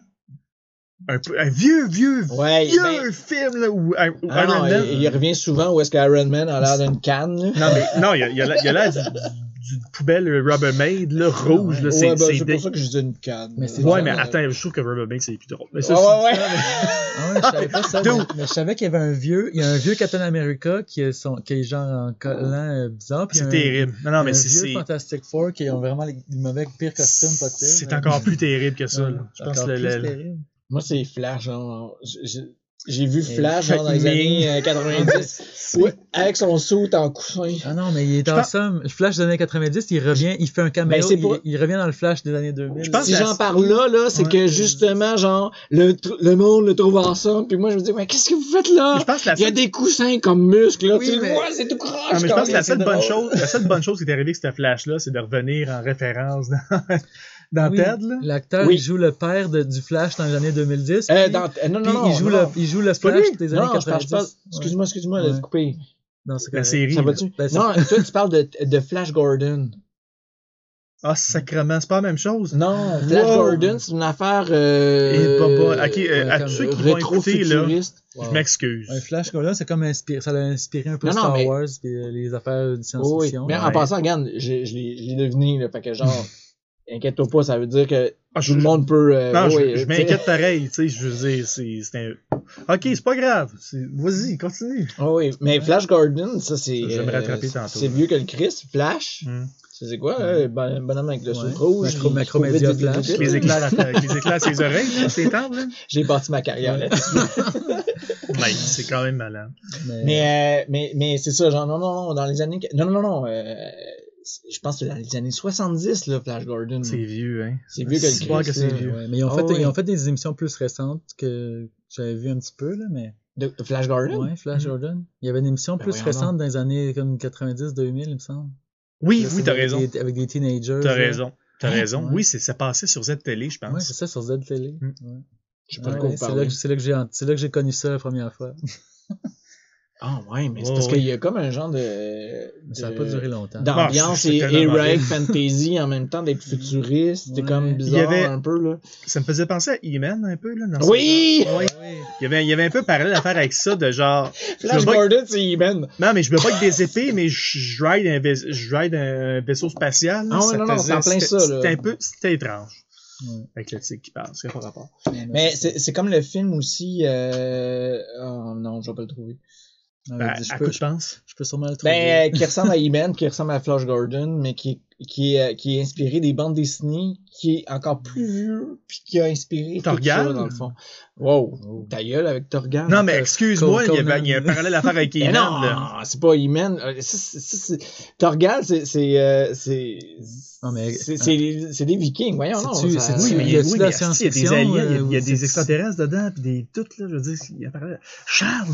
Un, peu- un vieux, vieux, Ouais, vieux ben- film, là, où, où Ah Iron non, Man. il, il revient souvent où est-ce qu'Iron Man a l'air d'une canne. là. Non, mais, non, il y a, il y a, l'air- il y a l'air du, du poubelle Rubbermaid, là, rouge, là, c'est, ouais, ben, c'est pour ça que je dis une canne. Mais c'est Ouais, mais euh, attends, je trouve que Rubbermaid, c'est plus drôle. Mais Ouais, ça, ouais, ouais. Ah ouais, je savais pas ça. Dude. mais, mais je savais qu'il y avait un vieux, il y a un vieux Captain America qui est, son, qui est genre en collant euh, bizarre. c'est terrible. Non, non, il y mais a c'est, un vieux c'est, Fantastic Four qui ont vraiment les, les mauvais pires costumes possibles. c'est encore plus terrible que ça, là. Je pense encore que le. Moi, c'est Flash, genre. J'ai vu Flash, genre, dans les années euh, 90. Oui, avec son saut en coussin. Ah non, mais il est awesome. Le Flash des années 90, il revient, il fait un caméo, Ben, c'est il, il revient dans le Flash des années 2000. Je pense si j'en parle là, là, c'est Ouais. que justement, genre, le, le monde le trouve ensemble, puis moi, je me dis, mais qu'est-ce que vous faites là? Je pense que la Il y a seule- des coussins comme muscles, là, Oui, tu mais- vois, c'est tout croche. Ah, mais je pense que la seule bonne chose, la seule bonne chose qui est arrivée avec ce flash-là, c'est de revenir en référence dans, dans Oui, Ted, là? L'acteur, Oui. il joue le père de- du Flash dans les années 2010. Euh, puis- dans, euh, non, puis non, non. il, joue non, le, il joue le Flash des Non, années non, je parle 90. pas. Excuse-moi, excuse-moi de Ouais. couper. Non, c'est La série. Ça va-tu? Ben, non, toi, tu parles de, de Flash Gordon. Ah, sacrement, c'est pas la même chose. Non, Flash Wow. Gordon, c'est une affaire, euh, Et pas bon. Ok, euh, à tous ceux qui vont écouter, là, je m'excuse. Un Flash là, c'est comme inspiré, ça l'a inspiré un peu Non, non, Star mais- Wars puis euh, les affaires de Oui, science-fiction. mais en passant, regarde, je, je l'ai deviné, là, fait que genre, inquiète-toi pas, ça veut dire que Ah, tout le monde peut... euh, Non, je, m'inquiète pareil, tu sais, je veux dire, c'est, c'est un... Ok, c'est pas grave, c'est- vas-y, continue. Ah oui, mais Flash Gordon, ça c'est... Je vais me euh, rattraper tantôt. C'est vieux que le Christ, Flash. Hmm. Tu sais quoi, euh, bon, bonhomme avec le Ouais. soupe rouge. Macro- Macromédia Flash. Les éclairs, à ta- les éclairs à ses oreilles, là, c'est tendre, là. J'ai bâti ma carrière Ouais. là-dessus. Mais c'est quand même malade. Mais, mais, euh, mais, mais c'est ça, genre, non, non, non, dans les années... Non, non, non, non, euh, je pense que c'est les années 70, là, Flash Gordon. C'est vieux, hein. C'est vieux que le que c'est vieux. ouais, mais ils ont, Ah fait, ouais. ils ont fait des émissions plus récentes que j'avais vu un petit peu, là, mais. De, Flash Gordon? Ouais, Flash Mhm. Jordan. Il y avait une émission Ben plus récente dans les années comme 90-2000, il me semble. Oui, Là, oui, t'as avec raison. Des, avec des teenagers. T'as raison. T'as raison. Ouais. Oui, c'est, ça passait sur Z-Télé, je Ouais, pense. c'est ça, sur Z Télé. Mm. Ouais. Je sais pas de quoi vous c'est parlez. là que- c'est là que j'ai c'est là que j'ai connu ça la première fois. Ah ouais, mais c'est parce ouais. qu'il y a comme un genre de. Mais ça n'a pas duré longtemps. D'ambiance et bien. fantasy en même temps d'être futuriste. C'était Ouais. comme bizarre avait- un peu, là. Ça me faisait penser à E-Man un peu, là. Dans ce- Oui! Ouais. Il y avait, il y avait un peu parallèle à faire avec ça, de genre. Flash Gordon, c'est He-Man. Non, mais je me bats avec des épées, mais je, ride un, vais- je ride un vaisseau spatial. là. Ah ouais, non, non, c'est en plein ça, là. C'était un peu, c'était étrange. Ouais. Avec le tigre qui parle, c'est pas rapport. Mais c'est c'est comme le film aussi. Euh... Oh non, je vais pas le trouver. Ouais, Ben, je, à peux, quoi tu penses? je peux sûrement le trouver. Ben, qui ressemble à He-Man, qui ressemble à Flash Gordon, mais qui, qui, est, euh, qui est inspiré des bandes dessinées, qui est encore plus vieux, puis qui a inspiré tout Torgal? ça, dans le fond. Wow, Oh. ta gueule avec Torgal. Non, mais excuse-moi, il y, il a un parallèle à faire avec Mais E-Man, non, là. c'est pas. Euh, c'est- c'est- Torgal, c'est, c'est, euh, c'est, Non, mais- c'est, des Vikings, voyons, non. C'est-tu- ça- Oui, mais il y a, oui, de la il y a des science-fiction, aliens, il y a- euh, des extraterrestres dedans, puis des tout, là, je veux dire, il y a parallèle. Charles,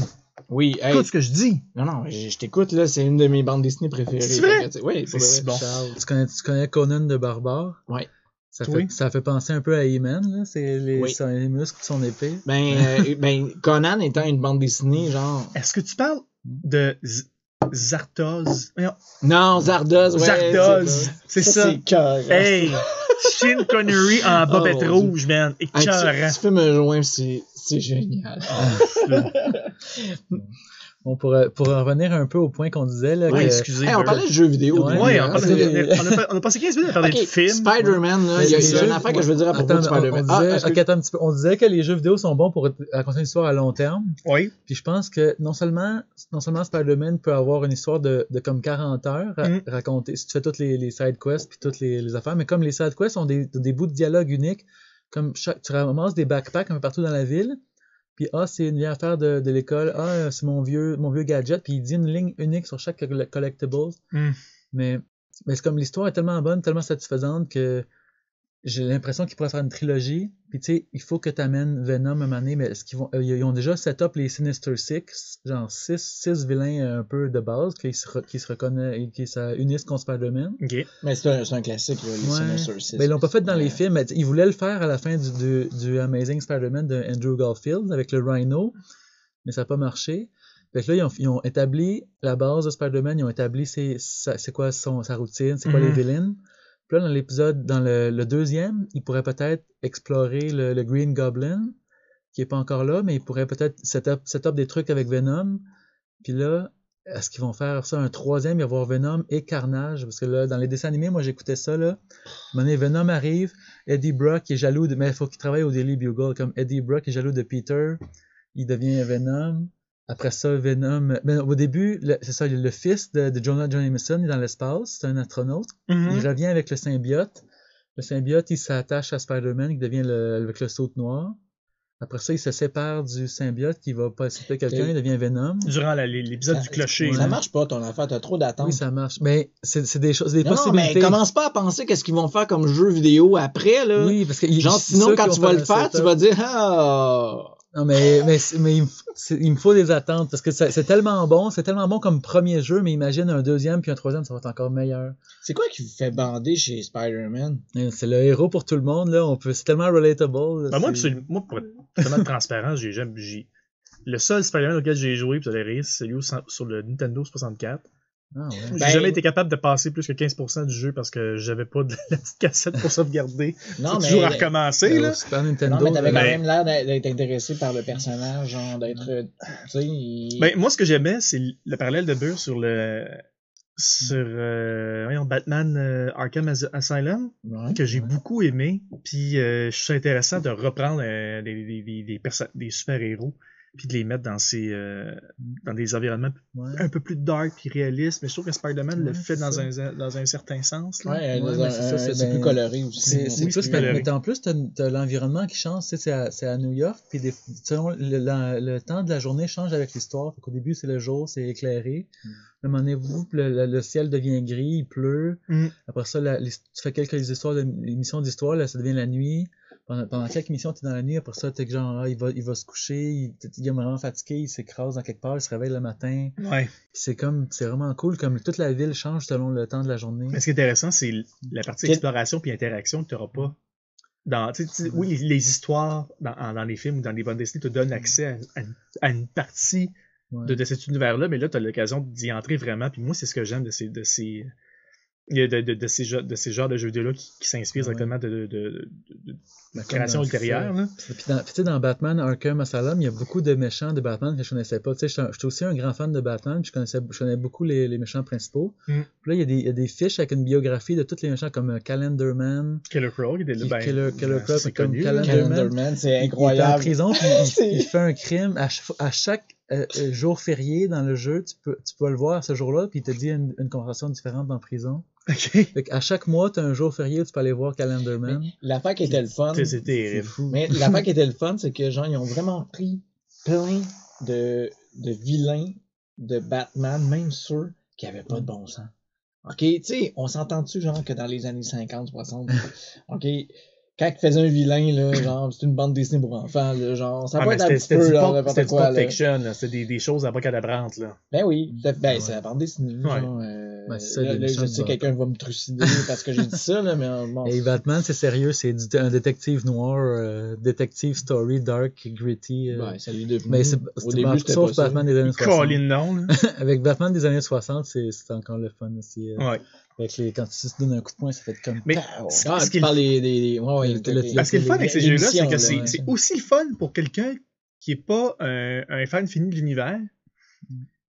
Oui, hey, écoute ce que je dis. non, non, je, je t'écoute, là, c'est une de mes bandes dessinées préférées. C'est vrai? Oui, C'est vrai. bon. Charles, tu connais, tu connais Conan de Barbare? Ouais. Ça Oui. fait, ça fait penser un peu à He-Man, là. C'est les, Oui. son- les muscles de son épée. Ben, euh, ben, Conan étant une bande dessinée, genre. Est-ce que tu parles de Z- Zartoz? Non, Zardoz, ouais. Zardoz, c'est ça. Hey! Sean Connery en bobette Oh, Dieu. rouge, man. Hey, tu, Écœurant. tu peux me joindre, c'est, c'est génial. Bon, pour, pour en revenir un peu au point qu'on disait, là, que- excusez. Hey, on parlait de jeux vidéo. Ouais, Ouais, on, a, on a passé 15 minutes à parler de films. Spider-Man, il y a, y une jeux- affaire que je veux dire à propos Attends, de on, on Spider-Man. disait, Ah, excuse- ok, attends un petit peu. On disait que les jeux vidéo sont bons pour raconter une histoire à long terme. Oui. Puis je pense que non seulement, non seulement Spider-Man peut avoir une histoire de, de comme 40 heures à Mm. raconter, si tu fais toutes les, les side quests puis toutes les, les affaires, mais comme les side quests ont des, des bouts de dialogue uniques, comme chaque, tu ramasses des backpacks un peu partout dans la ville, puis ah, c'est une vieille affaire de, de l'école, ah, c'est mon vieux, mon vieux gadget, puis il dit une ligne unique sur chaque coll- collectibles. Mm. Mais, mais c'est comme l'histoire est tellement bonne, tellement satisfaisante que j'ai l'impression qu'ils pourraient faire une trilogie. Puis tu sais, il faut que tu amènes Venom à un moment donné, mais est-ce qu'ils vont. euh, ils ont déjà set up les Sinister Six, genre six, six vilains euh, un peu de base qui se, re- qui se reconnaissent et qui se unissent contre Spider-Man. OK. Mais c'est un, classique, là, les Ouais. Sinister Six. Ben, ils l'ont pas fait dans les films, mais ils voulaient le faire à la fin du, du, du Amazing Spider-Man de Andrew Garfield avec le Rhino, mais ça n'a pas marché. Fait que là, ils ont, ils ont établi la base de Spider-Man, ils ont établi c'est quoi son, sa routine, c'est quoi Mhm. les villains. Là, dans l'épisode, dans le, deuxième, ils pourraient peut-être explorer le, Green Goblin, qui est pas encore là, mais ils pourraient peut-être set up, set up des trucs avec Venom. Puis là, est-ce qu'ils vont faire ça un troisième, il y avoir Venom et Carnage? Parce que là, dans les dessins animés, moi j'écoutais ça là. Venom arrive, Eddie Brock est jaloux de. Mais il faut qu'il travaille au Daily Bugle, comme Eddie Brock est jaloux de Peter, il devient Venom. Après ça, Venom. Mais au début, le- c'est ça, le fils de, de Jonah Jameson est dans l'espace, c'est un astronaute. Mhm. Il revient avec le symbiote. Le symbiote, il s'attache à Spider-Man, il devient le, avec le saut noir. Après ça, il se sépare du symbiote qui va posséder quelqu'un, il devient Venom. Durant l'épisode du clocher. Ça marche pas, ton affaire, t'as trop d'attentes. Oui, ça marche. Mais c'est c'est des choses, des non, non, mais commence pas à penser qu'est-ce qu'ils vont faire comme jeu vidéo après, là. Oui, parce que Genre, sinon, quand tu vas le faire, tu vas dire, ah, Non, mais, mais, mais il, me, il faut des attentes parce que c'est tellement bon, c'est tellement bon comme premier jeu, mais imagine un deuxième puis un troisième, ça va être encore meilleur. c'est quoi qui vous fait bander chez Spider-Man? C'est le héros pour tout le monde, là. On peut, c'est tellement relatable. là, Ben, moi, c'est- absolument- moi, pour être totalement transparent, j'ai jamais. j'ai- Le seul Spider-Man auquel j'ai joué, puis vous allez rire, c'est celui sur le Nintendo 64. Ah, ouais. J'ai Ben- jamais été capable de passer plus que 15% du jeu parce que j'avais pas de la petite cassette pour sauvegarder. Non, mais. toujours à recommencer, Euh, là. Super Nintendo. Non, mais t'avais quand Ben- même l'air d'être intéressé par le personnage, genre d'être. euh, Tu sais, il- Ben, moi, ce que j'aimais, c'est le parallèle de Burr sur le. sur euh, voyons, Batman euh, Arkham As- Asylum, Ouais. que j'ai Ouais. beaucoup aimé. Puis euh, je ça intéressant de reprendre euh, des, des, des, des super-héros, puis de les mettre dans, ces, euh, dans des environnements Ouais. un peu plus dark puis réalistes. Mais je trouve que Spider-Man le fait dans ça. un, dans un certain sens. Là. Ouais, Ouais, c'est ça, un- c'est c'est ben- plus coloré aussi. C'est Oui, plus, mais, coloré. mais en plus, t'as l'environnement qui change, tu sais, c'est à, c'est à New York, puis des- selon le, la- le temps de la journée change avec l'histoire. Au début, c'est le jour, c'est éclairé. À un moment donné, vous, le, le- le ciel devient gris, il pleut. Mm. Après ça, la- les- tu fais quelques histoires de, émissions d'histoire, là, ça devient la nuit. Pendant, pendant quelques émissions, tu es dans la nuit, après ça, t'es genre, ah, il, va, il va se coucher, il, il est vraiment fatigué, il s'écrase dans quelque part, il se réveille le matin. Ouais. C'est comme, c'est vraiment cool, comme toute la ville change selon le temps de la journée. Mais ce qui est intéressant, c'est la partie exploration puis interaction que tu n'auras pas. Dans, oui, les, les histoires dans, dans les films ou dans les bandes dessinées te donnent accès à, à une, à une partie Ouais. de, de cet univers-là, mais là, tu as l'occasion d'y entrer vraiment. Puis moi, c'est ce que j'aime de ces, de ces, de, de, de, de ces, de ces genres de jeux vidéo-là qui, qui s'inspirent Ouais. directement de, de, de, de- de comme créations dans- ultérieures. là. Puis dans, puis tu sais, dans Batman Arkham Asylum, il y a beaucoup de méchants de Batman que je connaissais pas. Tu sais, j'étais un- j'étais aussi un grand fan de Batman, puis je connaissais, je connais beaucoup les, les méchants principaux. Mm. Puis là, il y, a des, il y a des fiches avec une biographie de tous les méchants comme euh, Calendarman, Killer Crow, il est Puis ben, Killer- Killer ben, Crow, c'est comme connu. Calendar- c'est Il- Il est en incroyable. prison, puis il, il fait un crime. À chaque euh, euh, jour férié dans le jeu, tu peux, tu peux le voir ce jour-là, puis il te dit une, une conversation différente en prison. Ok. Fait à chaque mois, tu as un jour férié où tu peux aller voir Calendarman. L'affaire qui était le fun, terrible. fou. mais l'affaire qui était le fun, c'est que genre, ils ont vraiment pris plein de, de vilains de Batman, même ceux qui avaient pas de bon sens. Ok, tu sais, on s'entend-tu genre que dans les années 50, 60, ok, quand ils faisaient un vilain, là, genre, c'est une bande dessinée pour enfants, là, genre, ça Ah, peut être un petit peu, du n'importe c'était du là. fiction, là. c'était des, des choses abracadabrantes. Là. Ben oui, à ben, Ouais. c'est la bande dessinée, Ouais. genre, euh, Ben, c'est ça, là, les là, je méchants sais de quelqu'un va me trucider parce que j'ai dit ça, là, mais bon. Et Batman, c'est sérieux, c'est un détective noir, euh, détective story, dark, gritty. euh, Ouais, ça l'est devenu. mais c'est Au début, sauf pas ça. Batman des années 60. Colin non, là. Avec Batman des années 60, c'est encore le fun aussi. euh, Ouais. Avec les, quand tu se donnes un coup de poing, ça fait comme. Mais pow! ce- Ah, ce tu qui est parles des, des, des- ouais, ouais, Le- Parce que fun avec ces jeux-là, c'est que c'est aussi le fun pour quelqu'un qui est pas un, un fan fini de l'univers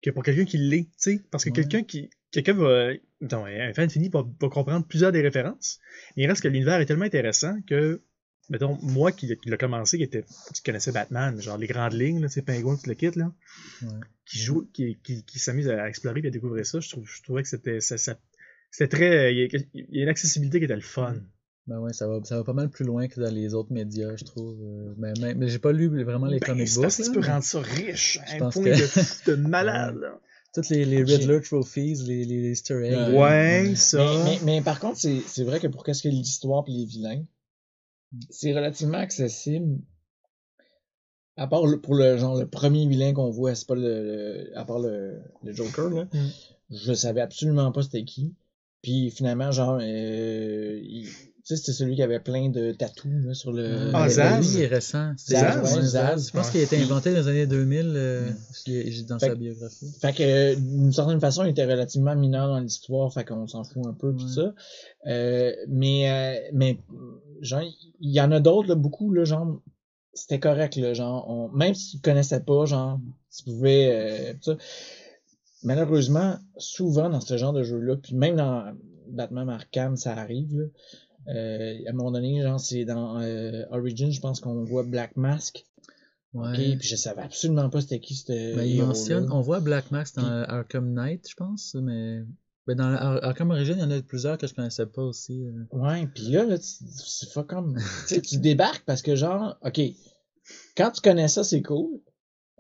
que pour quelqu'un qui l'est, tu sais. Parce que Ouais. quelqu'un qui. Quelqu'un va. Non, un fan fini va, va comprendre plusieurs des références. Mais il reste que l'univers est tellement intéressant que. Mettons, moi qui, qui l'a commencé, qui, était, qui connaissait Batman, genre les grandes lignes, sais, Penguin, tout le kit, là, Ouais. qui joue, qui, qui, qui s'amuse à explorer et à découvrir ça, je, trouve, je trouvais que c'était ça, ça- c'était très. Il y, a, une accessibilité qui était le fun. Ben ouais, ça va, ça va pas mal plus loin que dans les autres médias, je trouve. euh, Mais, mais, mais j'ai pas lu vraiment les Ben, comic c'est books. que tu peux rendre ça riche un point que- de, de malade. là. Toutes les, les Riddler trophies, les, les Easter eggs. Ouais, Mais, ça. mais, mais par contre, c'est c'est vrai que pour qu'est-ce que l'histoire et les vilains, c'est relativement accessible. À part le- pour le genre le premier vilain qu'on voit, c'est pas le, le- à part le, le Joker là. Mm. Je savais absolument pas c'était qui. Puis finalement genre euh, il- sais c'était celui qui avait plein de tatous là, sur le Ah, Zaz? Lui, il est récent. C'est Zaz, Zaz. Je pense Ouais. qu'il a été inventé dans les années 2000 euh, Mm. dans Fait sa que- biographie. Fait que d'une certaine façon, il était relativement mineur dans l'histoire, fait qu'on s'en fout un peu pis ça. Euh, mais euh, mais genre il y en a d'autres là, beaucoup là, genre c'était correct là, genre on, même si tu connaissais pas, genre tu pouvais euh, ça. Malheureusement, souvent dans ce genre de jeu-là, puis même dans Batman Arkham, ça arrive là. Euh, à un moment donné, genre c'est dans euh, Origin, je pense qu'on voit Black Mask. Ouais. Puis je savais absolument pas c'était qui ce Ben, on voit Black Max dans Puis- Arkham Knight, je pense, mais ben, dans Ar- Arkham Origin, il y en a plusieurs que je connaissais pas aussi. euh. Ouais, pis là, là c'est pas comme. tu débarques parce que, genre, OK, quand tu connais ça, c'est cool.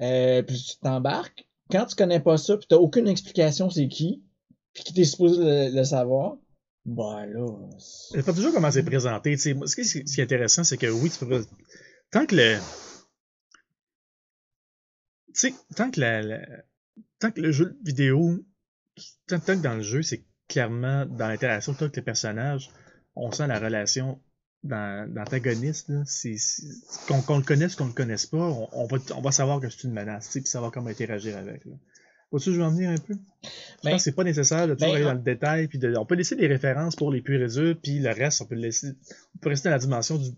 Euh, puis tu t'embarques. Quand tu connais pas ça, pis t'as aucune explication c'est qui, puis qui t'es supposé le, le savoir, bah là. c'est- pas toujours comment c'est présenté. ce, qui, ce qui est intéressant, c'est que oui, tu peux. Tant que le. Tu sais, tant que la, Tant que le jeu vidéo. Tant, que dans le jeu, c'est clairement dans l'interaction avec les personnages, on sent la relation dans- c'est- Qu'on le connaisse, qu'on le connaisse pas, on, va, on va savoir que c'est une menace, puis savoir comment interagir avec. Vois-tu, je vais en venir un peu? Je Ben, pense que c'est pas nécessaire de toujours ben, aller dans le détail, puis de- on peut laisser des références pour les purs et durs, puis le reste, on peut le laisser, on peut rester dans la dimension du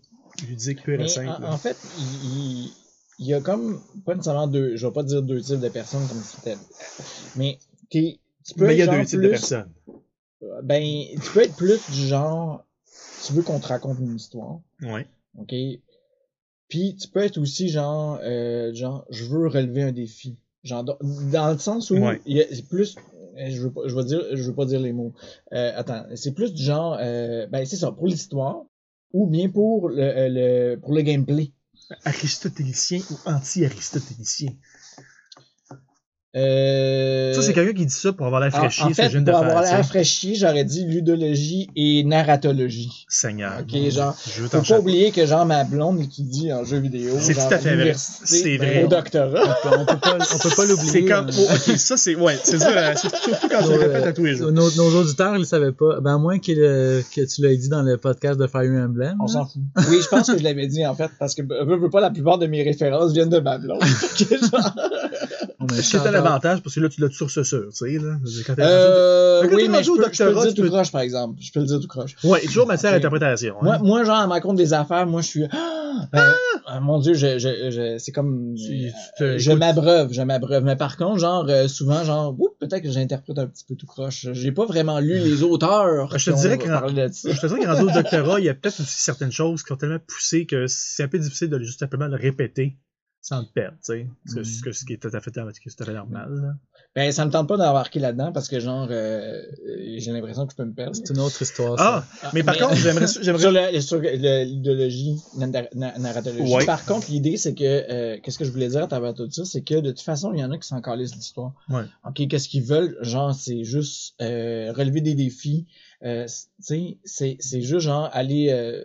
ludique pur et simple. en, fait, il, y a comme, pas nécessairement deux, je vais pas dire deux types de personnes comme c'était. Mais tu peux Mais il y a être deux types de plus- personnes. Ben, tu peux être plus du genre, tu veux qu'on te raconte une histoire. Ouais. OK? Puis tu peux être aussi genre, euh, genre, je veux relever un défi. Genre, dans, le sens où Ouais. il y a c'est plus, euh, je veux pas, je veux dire, je veux pas dire les mots. Euh, attends, c'est plus du genre, euh, ben c'est ça, pour l'histoire ou bien pour le, euh, le pour le gameplay. Aristotélicien ou anti-aristotélicien. Euh, Ça, c'est quelqu'un qui dit ça pour avoir l'air en, fraîchier, en ce fait, je de pour avoir l'air sais. fraîchier, j'aurais dit ludologie et narratologie. Seigneur. Ok, genre, Je veux Faut pas oublier que genre ma blonde étudie en jeux vidéo. C'est tout à fait vrai. C'est ben, vrai. Au doctorat. On peut pas, on peut pas l'oublier. C'est comme. euh, oh, ok, ça, c'est. Ouais, c'est dur. euh, c'est Surtout quand tu le nos, répètes à tous les jours. nos, nos auditeurs, ils le savaient pas. Ben, à moins euh, que tu l'aies dit dans le podcast de Fire Emblem. On s'en fout. Oui, je pense que je l'avais dit en fait, parce que veux, veux pas, la plupart de mes références viennent de ma blonde. C'est un avantage parce que là, tu l'as sur ce sûr, tu sais. Là. Quand Euh, Quand oui, mais je au peux, je peux le doctorat, dire tout peux- croche, par exemple. Je peux le dire tout croche. Ouais, toujours matière à interprétation. hein. Moi, moi, genre, à ma compte des affaires, moi, je suis. Ah, ben, ah, mon Dieu, je, je, je, c'est comme. Tu- euh, tu te- je m'abreuve, je m'abreuve. Mais par contre, genre, euh, souvent, genre, oups, peut-être que j'interprète un petit peu tout croche. J'ai pas vraiment lu les auteurs. Je te dirais que- de. Je te dirais qu'en doctorat, il y a peut-être aussi certaines choses qui sont tellement poussées que c'est un peu difficile de juste simplement le répéter sans te perdre, tu sais. Mhm. ce qui est tout à fait, tout à normal. là. Ben, ça me tente pas d'embarquer là-dedans parce que, genre, euh, j'ai l'impression que je peux me perdre. C'est une autre histoire. Ah, ça. mais par contre, j'aimerais. j'aimerais... Sur le- le- l'idéologie, la nar- na- narratologie. Ouais. Par contre, l'idée, c'est que, euh, qu'est-ce que je voulais dire à travers tout ça, c'est que de toute façon, il y en a qui s'en calissent l'histoire. Ouais. OK, qu'est-ce qu'ils veulent? Genre, c'est juste euh, relever des défis. Euh, tu sais, c'est, c'est juste genre aller euh,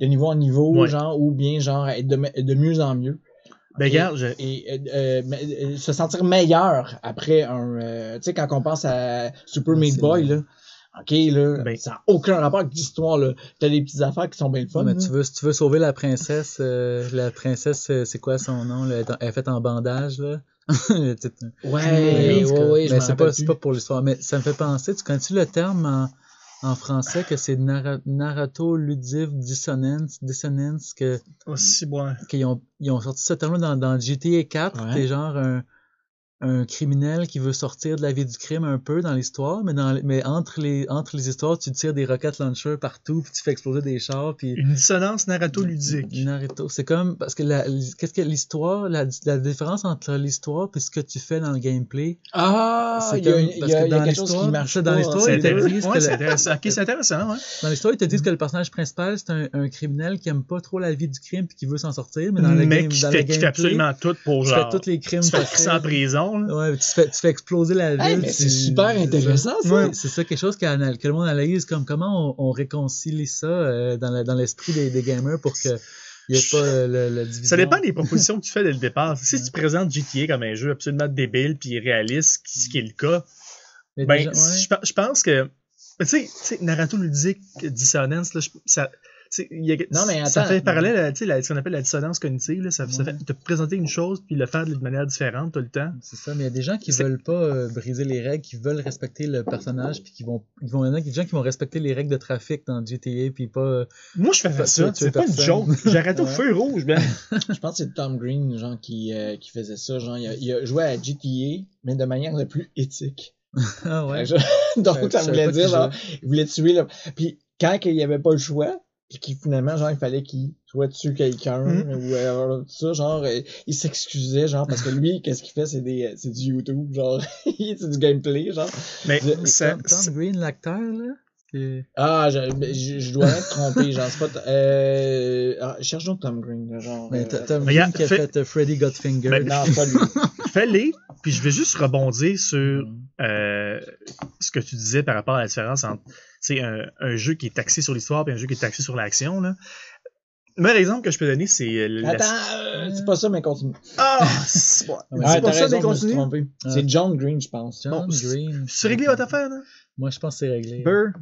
de niveau en niveau, Ouais. genre, ou bien genre être de mieux en mieux. Ben, Ok. regarde, je- Et euh, euh, euh, se sentir meilleur après un. euh, tu sais, quand on pense à Super Meat Boy, là. OK, là, Ben- ça n'a aucun rapport avec l'histoire, là. T'as des petites affaires qui sont bien le fun. mais là. tu veux, si tu veux sauver la princesse, euh, la princesse, c'est quoi son nom? là? Elle est faite en bandage, là. Ouais, ouais, ouais, je mais c'est pas, pas pour l'histoire. Mais ça me fait penser, tu connais-tu le terme en, en français que c'est narra- narrato-ludive dissonance, dissonance que, aussi, bon. qu'ils ont, ils ont sorti ce terme-là dans, dans GTA 4. Ouais. T'es genre un, un criminel qui veut sortir de la vie du crime un peu dans l'histoire, mais, dans, mais entre, les, entre les histoires, tu tires des rocket launchers partout, puis tu fais exploser des chars, puis... Une dissonance narrato-ludique. Naruto, c'est comme parce que la, qu'est-ce que l'histoire, la, la différence entre l'histoire et ce que tu fais dans le gameplay, Ah, c'est il y a, comme- y a- parce que y a dans l'histoire- marche ça, dans l'histoire, hein. C'est te Ouais, que la- intéressant. Ok, c'est intéressant, ouais. dans l'histoire, ils te disent que le personnage principal c'est un, un criminel qui aime pas trop la vie du crime puis qui veut s'en sortir, mais dans le Mais game, qui dans fait, le qui fait gameplay, absolument tout pour genre. fais tous les crimes Tu fais en prison, là. Ouais, tu fais, tu fais exploser la ville. Hey, mais tu- c'est super intéressant, ça. Ouais, c'est ça, quelque chose que le monde analyse comme comment on, on réconcilie ça euh, dans l'esprit des, des gamers pour que il n'y ait pas euh, le, le division. Ça dépend des propositions que tu fais dès le départ. Si tu présentes GTA comme un jeu absolument débile puis irréaliste, ce qui est le cas, ben, déjà- ouais. je, pe- je pense que. Tu sais, tu sais, narrato-ludique, dissonance, là, je- ça. Y a- Non, mais ça attends. fait parallèle à tu sais, la- ce qu'on appelle la dissonance cognitive. Là, ça, ça fait te présenter une chose puis le faire de manière différente tout le temps. C'est ça, mais il y a des gens qui veulent pas euh, briser les règles, qui veulent respecter le personnage, puis qui vont, ils vont, il y en a des gens qui vont respecter les règles de trafic dans GTA, puis pas. euh, Moi, je fais Pas- ça. C'est pas une joke. J'arrête au feu rouge, ben. Je pense que c'est Tom Green, genre, qui, euh, qui faisait ça. Genre, il a, il a joué à GTA, mais de manière la plus éthique. Ah ouais. Donc, ça voulait dire, genre, il voulait tuer, là. Puis, quand il n'y avait pas le choix, puis qu'il finalement, genre, il fallait qu'il soit tue quelqu'un, Mhm. ou euh, tout ça, genre, euh, il s'excusait, genre, parce que lui, qu'est-ce qu'il fait, c'est des, euh, c'est du YouTube, genre, c'est du gameplay, genre. Mais Je- ça, Tom, Tom Green, l'acteur, là. qui- Ah, je, je, je dois être trompé, genre, c'est pas, euh, ah, cherche donc Tom Green, là, genre. Mais euh, Tom Green qui a fais- fait euh, Freddy Got. Ben, non, pas lui. fais-les, puis je vais juste rebondir sur Mm. euh, ce que tu disais par rapport à la différence entre c'est un, un jeu qui est axé sur l'histoire et un jeu qui est axé sur l'action. là. Le meilleur exemple que je peux donner, c'est euh, la- Attends, euh, c'est pas ça, mais continue. Ah! C'est bon. Ouais, C'est ça raison, des je me suis continues. trompé. Ah. C'est John Green, je pense. John Bon, Green. C'est réglé votre affaire, là? Moi, je pense que c'est réglé. Burr?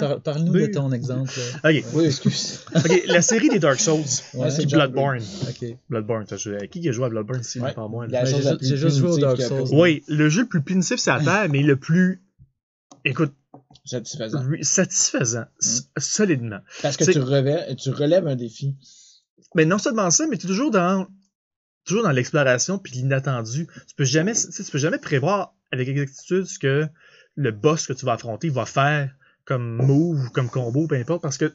Par- Parle-nous de ton exemple. là. Ok. Oui, excuse. Ok, la série des Dark Souls. Ouais, c'est Puis Bloodborne. Ok. Bloodborne, t'as joué. Qui a joué à Bloodborne ici, Ouais. part moi? Ben, j'ai j'ai juste joué au punitive Dark Souls. pas. Oui, le jeu le plus punitif c'est la Terre, mais le plus, écoute, Satisfaisant. re- satisfaisant, s- solidement. Parce que tu, tu relèves un défi. Mais non seulement ça, mais tu es toujours dans toujours dans l'exploration puis l'inattendu. Tu peux jamais tu peux jamais prévoir avec exactitude ce que le boss que tu vas affronter va faire comme move ou comme combo, peu importe, parce que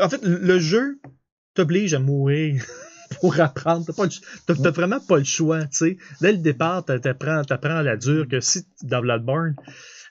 en fait le jeu t'oblige à mourir pour apprendre. T'as, t'as vraiment pas le choix, tu sais. Dès le départ, t'a- t'apprends, t'apprends à la dure que si dans Bloodborne,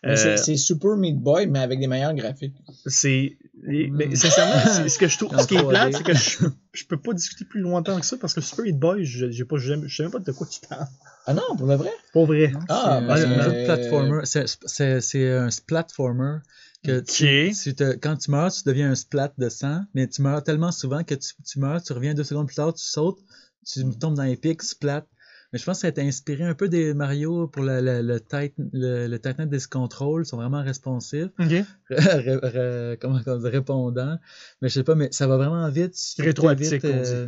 euh, c'est- Super Meat Boy, mais avec des meilleurs graphiques. c'est et- mais Mm. sincèrement ce que je trouve ce qui est 3D. plate c'est que je, je peux pas discuter plus longtemps que ça parce que Super Meat Boy je j'ai pas je je sais même pas de quoi tu parles Ah non, pour le vrai? pour vrai Non, Ah, c'est ben, c'est un jeu de euh, platformer. C'est- un platformer que tu, Ok. tu te- quand tu meurs, tu deviens un splat de sang, mais tu meurs tellement souvent que tu, tu meurs, tu reviens deux secondes plus tard, tu sautes, tu tombes dans les pics, splat. Mais je pense que ça a été inspiré un peu des Mario pour le, le, le, Titan, le, le Titan Disc Control, ils sont vraiment responsifs, ok ré- ré- comment on dit, répondants. Mais je sais pas, mais ça va vraiment vite. Rétroactif, euh,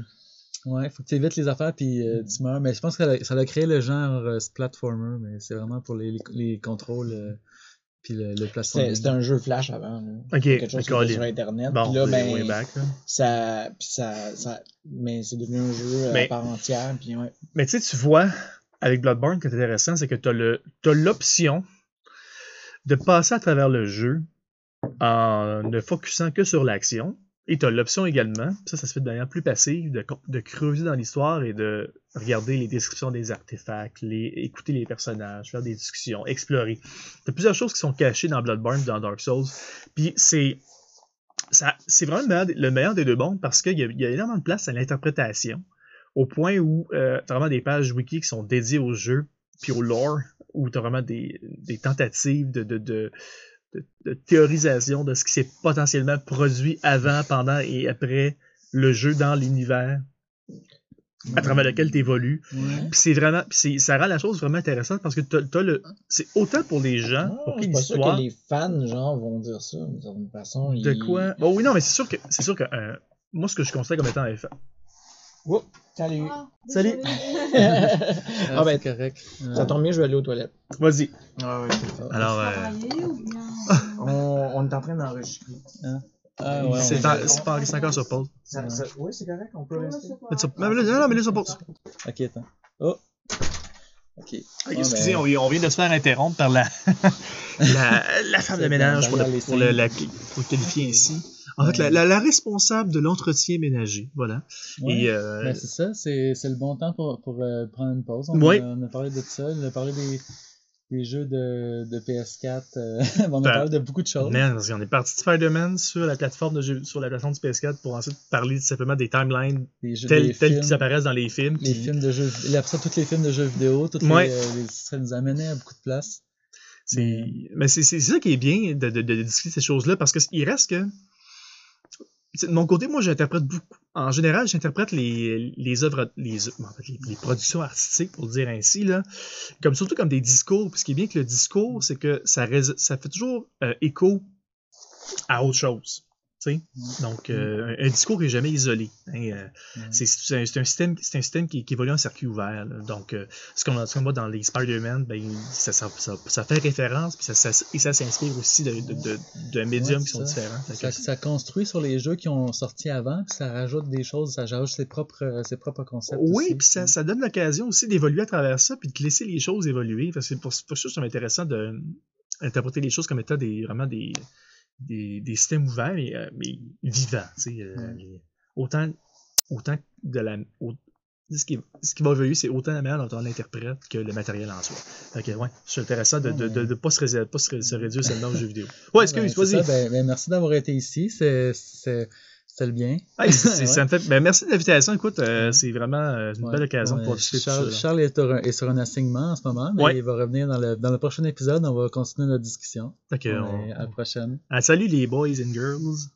Ouais, faut que tu évites les affaires puis euh, tu meurs. Mais je pense que ça a, ça a créé le genre euh, platformer, mais c'est vraiment pour les, les, les contrôles euh, puis le, le C'était un jeu flash avant. là. Ok, Quelque chose qui était sur Internet. Bon, puis là, ben, way back, là. ça, puis ça, ça, mais c'est devenu un jeu Mais- à part entière. Puis ouais. Mais tu sais, tu vois, avec Bloodborne, ce qui est intéressant, c'est que tu as l'option de passer à travers le jeu en ne focusant que sur l'action. Et tu as l'option également, ça, ça se fait de manière plus passive, de, creuser dans l'histoire et de regarder les descriptions des artefacts, les, écouter les personnages, faire des discussions, explorer. Tu as plusieurs choses qui sont cachées dans Bloodborne, dans Dark Souls. Puis c'est c'est vraiment le meilleur, des- deux mondes parce qu'il y, a- énormément de place à l'interprétation au point où euh, tu as vraiment des pages wiki qui sont dédiées au jeu puis au lore, où tu as vraiment des, des tentatives de, de- de théorisation de ce qui s'est potentiellement produit avant, pendant et après le jeu dans l'univers à travers lequel tu évolues. Ouais. Puis c'est vraiment, ça rend la chose vraiment intéressante parce que le, c'est autant pour les gens, Ah, pour qui l'histoire. que les fans, genre, vont dire ça d'une façon. De quoi? Bon, oui, non, mais c'est sûr que, c'est sûr que euh, moi, ce que je considère comme étant un fan. Oups, salut. Ah, Salut. Ah, ah ben, c'est correct. ça tombe bien, je vais aller aux toilettes. Vas-y. Ah ouais. Alors, euh. On, on est en train d'enregistrer. Ah, ouais, c'est, encore sur pause. Ça- ça- Oui, c'est correct, on peut rester. mais non, non, mais là, sur pause. Ok, attends. Oh! Ok. excusez, ben- on, vient- on vient de se faire interrompre par la, la, la femme de ménage pour, le- pour le, la, pour le qualifier ainsi. En fait, la, la, la responsable de l'entretien ménager. Voilà. Ouais. Euh, Ben, c'est ça, c'est le bon temps pour, pour euh, prendre une pause. On, Ouais. a, on a parlé de ça, on a parlé des, des jeux de, de PS4, euh, on a Ben, parlé de beaucoup de choses. Man, parce qu'on est parti de Spider-Man sur la plateforme de jeu- sur la plateforme du PS4 pour ensuite parler simplement des timelines Des jeux, tels, tels qu'ils apparaissent dans les films. les puis- films de jeux après tous les films de jeux vidéo, toutes Ouais. les, les- ça nous amenait à beaucoup de place. C'est, mais c'est, c'est ça qui est bien de, de, de discuter ces choses-là parce qu'il reste que. De mon côté, moi, j'interprète beaucoup. En général, j'interprète les, œuvres, les, les, productions artistiques, pour dire ainsi, là, comme surtout comme des discours. Puis ce qui est bien que le discours, c'est que ça, ça fait toujours euh, écho à autre chose. Donc, euh, un, discours est jamais isolé. hein, euh, Ouais. c'est, c'est un, c'est un système, c'est un système qui, qui évolue en circuit ouvert. là. Donc, euh, ce qu'on voit dans les Spider-Man, ben, ça, ça, ça, ça fait référence, puis ça, et ça s'inspire aussi de, de, de, d'un médium Ouais, qui sont c'est différents. Ça, que- ça construit sur les jeux qui ont sorti avant, puis ça rajoute des choses, ça rajoute ses propres, ses propres concepts. oui, aussi. puis ça, ça donne l'occasion aussi d'évoluer à travers ça, puis de laisser les choses évoluer. Parce que pour, pour ça, c'est intéressant d'interpréter les choses comme étant des, vraiment des, des, des systèmes ouverts, mais, euh, mais vivants. Ouais. mais autant, autant de la. au- ce qui, ce qui va évoluer, c'est autant la manière dont on l'interprète que le matériel en soi. Fait que, ouais, c'est intéressant de ne de, de, de pas, se, pas se, se réduire seulement aux jeux vidéo. Ouais, excuse, Ben, vas-y. ben, ben, merci d'avoir été ici, c'est- c'était le bien. Ouais. ça me fait, ben, merci de l'invitation. Écoute, euh, Ouais. c'est vraiment euh, une Ouais, belle occasion ouais, pour discuter tout Charles, ça. Charles est, sur un, est sur un assignement en ce moment, mais il va revenir dans le, dans le prochain épisode. On va continuer notre discussion. On- À la prochaine. Ah, salut les boys and girls.